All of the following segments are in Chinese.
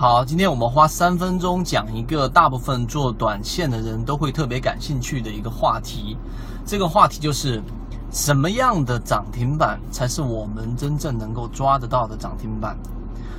好，今天我们花三分钟讲一个大部分做短线的人都会特别感兴趣的一个话题。这个话题就是什么样的涨停板才是我们真正能够抓得到的涨停板？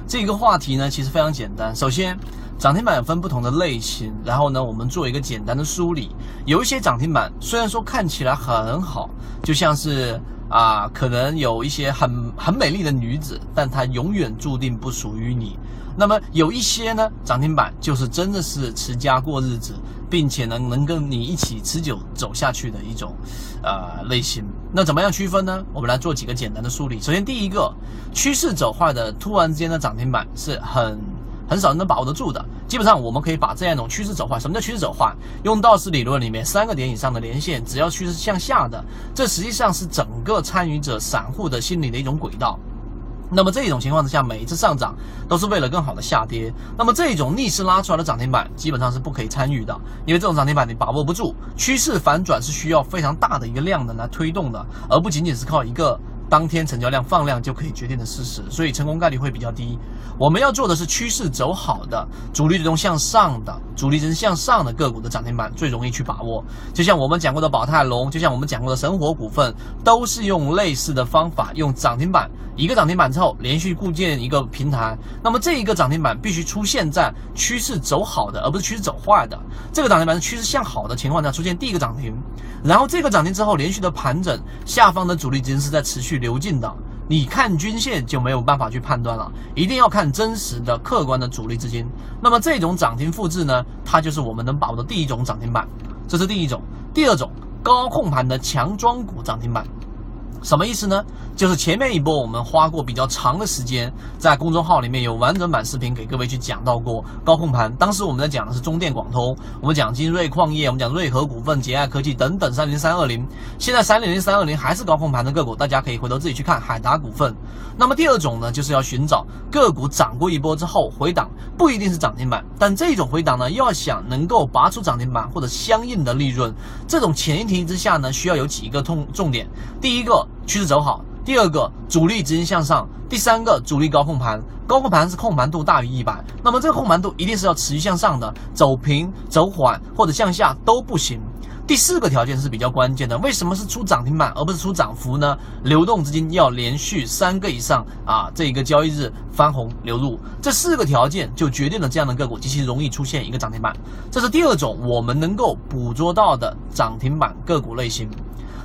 这个话题呢，其实非常简单。首先，涨停板分不同的类型，然后呢，我们做一个简单的梳理。有一些涨停板虽然说看起来很好，就像是。啊，可能有一些很很美丽的女子，但她永远注定不属于你。那么有一些呢，涨停板就是真的是持家过日子，并且呢能跟你一起持久走下去的一种，呃类型。那怎么样区分呢？我们来做几个简单的梳理。首先，第一个，趋势走坏的突然之间的涨停板是很。很少人能把握得住的。基本上，我们可以把这样一种趋势走坏。什么叫趋势走坏？用道氏理论里面，三个点以上的连线，只要趋势向下的，这实际上是整个参与者散户的心理的一种轨道。那么这种情况之下，每一次上涨都是为了更好的下跌。那么这种逆势拉出来的涨停板，基本上是不可以参与的，因为这种涨停板你把握不住。趋势反转是需要非常大的一个量能来推动的，而不仅仅是靠一个。当天成交量放量就可以决定的事实，所以成功概率会比较低。我们要做的是趋势走好的、主力主动向上的、主力资金向上的个股的涨停板最容易去把握。就像我们讲过的宝泰隆，就像我们讲过的神火股份，都是用类似的方法，用涨停板一个涨停板之后连续构建一个平台。那么这一个涨停板必须出现在趋势走好的，而不是趋势走坏的。这个涨停板是趋势向好的情况下出现第一个涨停，然后这个涨停之后连续的盘整，下方的主力资金是在持续。流进的，你看均线就没有办法去判断了，一定要看真实的、客观的主力资金。那么这种涨停复制呢，它就是我们能把握的第一种涨停板，这是第一种。第二种，高控盘的强庄股涨停板。什么意思呢？就是前面一波我们花过比较长的时间，在公众号里面有完整版视频给各位去讲到过高控盘。当时我们在讲的是中电广通，我们讲金瑞矿业，我们讲瑞和股份、捷爱科技等等三零三二零。现在三零零三二零还是高控盘的个股，大家可以回头自己去看海达股份。那么第二种呢，就是要寻找个股涨过一波之后回档，不一定是涨停板，但这种回档呢，要想能够拔出涨停板或者相应的利润，这种前提之下呢，需要有几个重重点。第一个。趋势走好，第二个主力资金向上，第三个主力高控盘，高控盘是控盘度大于一百，那么这个控盘度一定是要持续向上的，走平、走缓或者向下都不行。第四个条件是比较关键的，为什么是出涨停板而不是出涨幅呢？流动资金要连续三个以上啊，这一个交易日翻红流入，这四个条件就决定了这样的个股极其容易出现一个涨停板。这是第二种我们能够捕捉到的涨停板个股类型。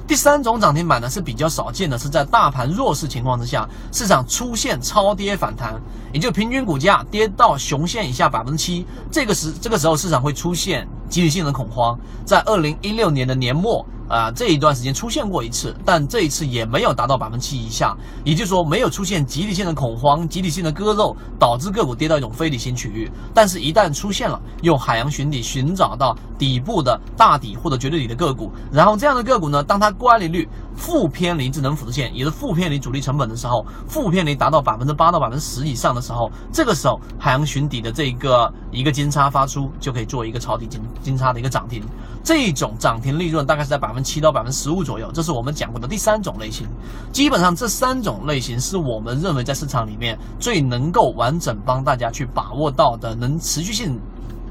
第三种涨停板呢是比较少见的，是在大盘弱势情况之下，市场出现超跌反弹，也就平均股价跌到熊线以下百分之七，这个时这个时候市场会出现集体性的恐慌，在二零一六年的年末。啊，这一段时间出现过一次，但这一次也没有达到百分之七以下，也就是说没有出现集体性的恐慌、集体性的割肉，导致个股跌到一种非理性区域。但是，一旦出现了，用海洋寻底寻找到底部的大底或者绝对底的个股，然后这样的个股呢，当它乖离率负偏离智能辅助线，也是负偏离主力成本的时候，负偏离达到百分之八到百分之十以上的时候，这个时候海洋寻底的这个一个金叉发出，就可以做一个抄底金金叉的一个涨停。这种涨停利润大概是在百分之。七到百分之十五左右，这是我们讲过的第三种类型。基本上这三种类型是我们认为在市场里面最能够完整帮大家去把握到的，能持续性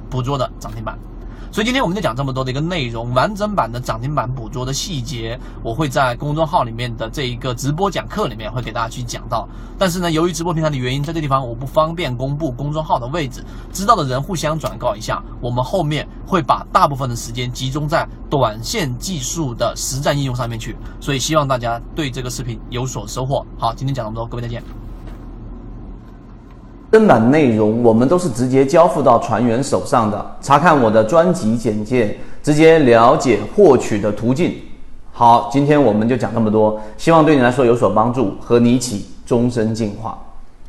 捕捉的涨停板。所以今天我们就讲这么多的一个内容，完整版的涨停板捕捉的细节，我会在公众号里面的这一个直播讲课里面会给大家去讲到。但是呢，由于直播平台的原因，在这地方我不方便公布公众号的位置，知道的人互相转告一下。我们后面会把大部分的时间集中在短线技术的实战应用上面去，所以希望大家对这个视频有所收获。好，今天讲这么多，各位再见。正版内容我们都是直接交付到船员手上的。查看我的专辑简介，直接了解获取的途径。好，今天我们就讲这么多，希望对你来说有所帮助，和你一起终身进化。